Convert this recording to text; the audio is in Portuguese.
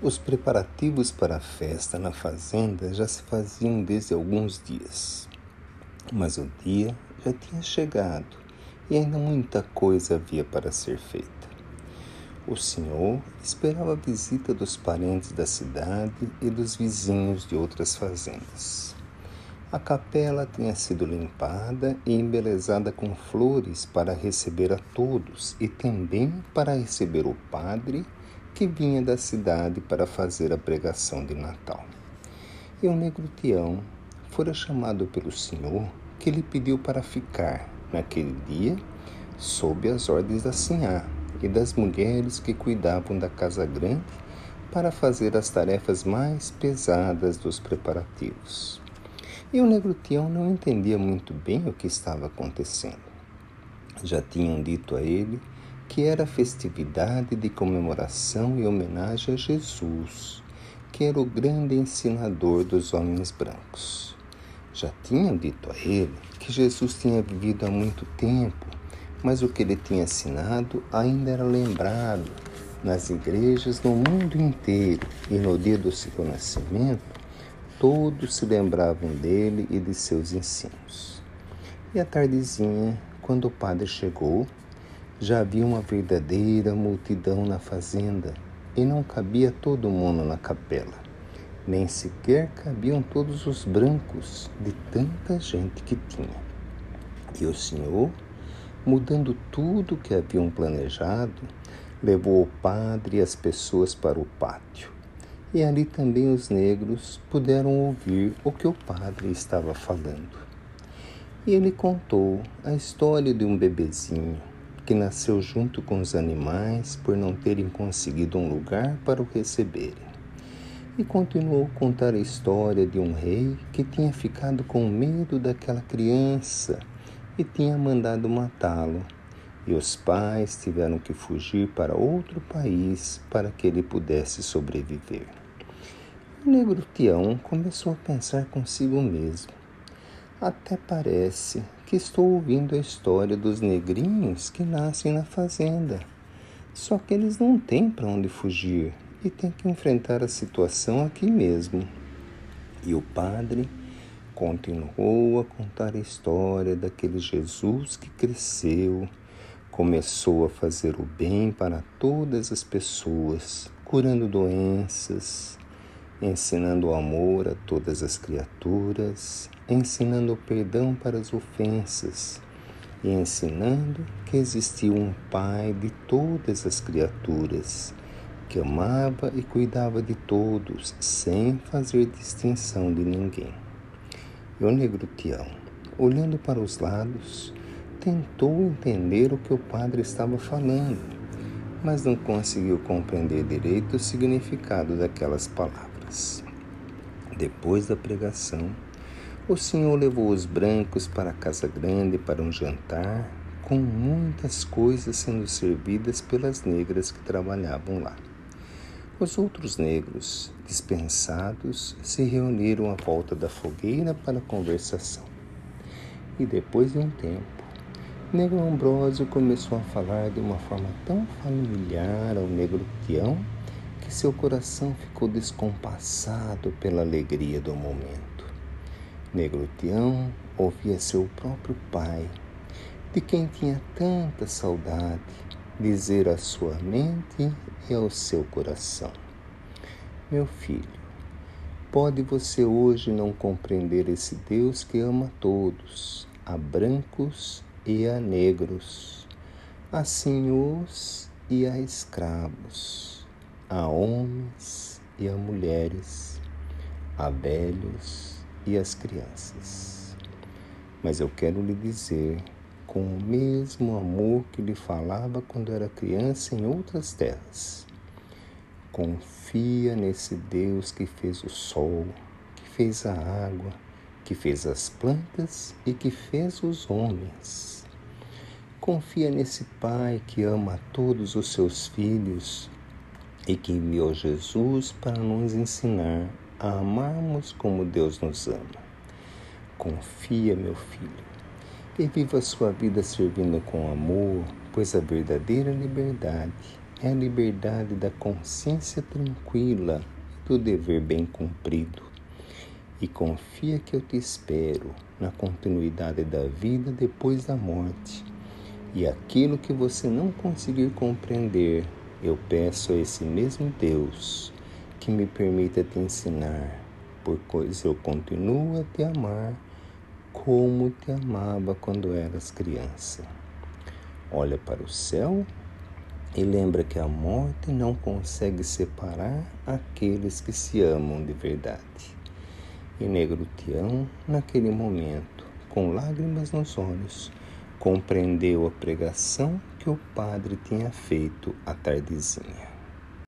Os preparativos para a festa na fazenda já se faziam desde alguns dias, mas o dia já tinha chegado e ainda muita coisa havia para ser feita. O senhor esperava a visita dos parentes da cidade e dos vizinhos de outras fazendas. A capela tinha sido limpada e embelezada com flores para receber a todos e também para receber o padre que vinha da cidade para fazer a pregação de Natal. E o negro Tião fora chamado pelo Senhor, que lhe pediu para ficar naquele dia sob as ordens da Sinhá e das mulheres que cuidavam da casa grande para fazer as tarefas mais pesadas dos preparativos. E o negro Tião não entendia muito bem o que estava acontecendo. Já tinham dito a ele que era festividade de comemoração e homenagem a Jesus, que era o grande ensinador dos homens brancos. Já tinham dito a ele que Jesus tinha vivido há muito tempo, mas o que ele tinha ensinado ainda era lembrado nas igrejas no mundo inteiro, e no dia do seu nascimento, todos se lembravam dele e de seus ensinos. E à tardezinha, quando o padre chegou, já havia uma verdadeira multidão na fazenda e não cabia todo mundo na capela. Nem sequer cabiam todos os brancos de tanta gente que tinha. E o Senhor, mudando tudo o que haviam planejado, levou o padre e as pessoas para o pátio. E ali também os negros puderam ouvir o que o padre estava falando. E ele contou a história de um bebezinho que nasceu junto com os animais por não terem conseguido um lugar para o receberem. E continuou a contar a história de um rei que tinha ficado com medo daquela criança e tinha mandado matá-lo. E os pais tiveram que fugir para outro país para que ele pudesse sobreviver. O negro Tião começou a pensar consigo mesmo. Até parece que estou ouvindo a história dos negrinhos que nascem na fazenda. Só que eles não têm para onde fugir e têm que enfrentar a situação aqui mesmo. E o padre continuou a contar a história daquele Jesus que cresceu, começou a fazer o bem para todas as pessoas, curando doenças, ensinando o amor a todas as criaturas, ensinando o perdão para as ofensas e ensinando que existia um Pai de todas as criaturas, que amava e cuidava de todos, sem fazer distinção de ninguém. E o negro Tião, olhando para os lados, tentou entender o que o padre estava falando, mas não conseguiu compreender direito o significado daquelas palavras. Depois da pregação, o Senhor levou os brancos para a casa grande para um jantar, com muitas coisas sendo servidas pelas negras que trabalhavam lá. Os outros negros, dispensados, se reuniram à volta da fogueira para conversação. E depois de um tempo, Negro Ambrósio começou a falar de uma forma tão familiar ao negro Tião que seu coração ficou descompassado pela alegria do momento. Negro Tião ouvia seu próprio pai, de quem tinha tanta saudade, dizer à sua mente e ao seu coração: Meu filho, pode você hoje não compreender esse Deus que ama todos, a brancos e a negros, a senhores e a escravos a homens e a mulheres, a velhos e as crianças. Mas eu quero lhe dizer, com o mesmo amor que lhe falava quando era criança em outras terras, confia nesse Deus que fez o sol, que fez a água, que fez as plantas e que fez os homens. Confia nesse Pai que ama a todos os seus filhos e que enviou Jesus para nos ensinar a amarmos como Deus nos ama. Confia, meu filho, e viva sua vida servindo com amor, pois a verdadeira liberdade é a liberdade da consciência tranquila e do dever bem cumprido. E confia que eu te espero na continuidade da vida depois da morte. E aquilo que você não conseguir compreender, eu peço a esse mesmo Deus que me permita te ensinar, pois eu continuo a te amar como te amava quando eras criança. Olha para o céu e lembra que a morte não consegue separar aqueles que se amam de verdade. E Negro Tião, naquele momento, com lágrimas nos olhos, compreendeu a pregação que o padre tinha feito à tardezinha.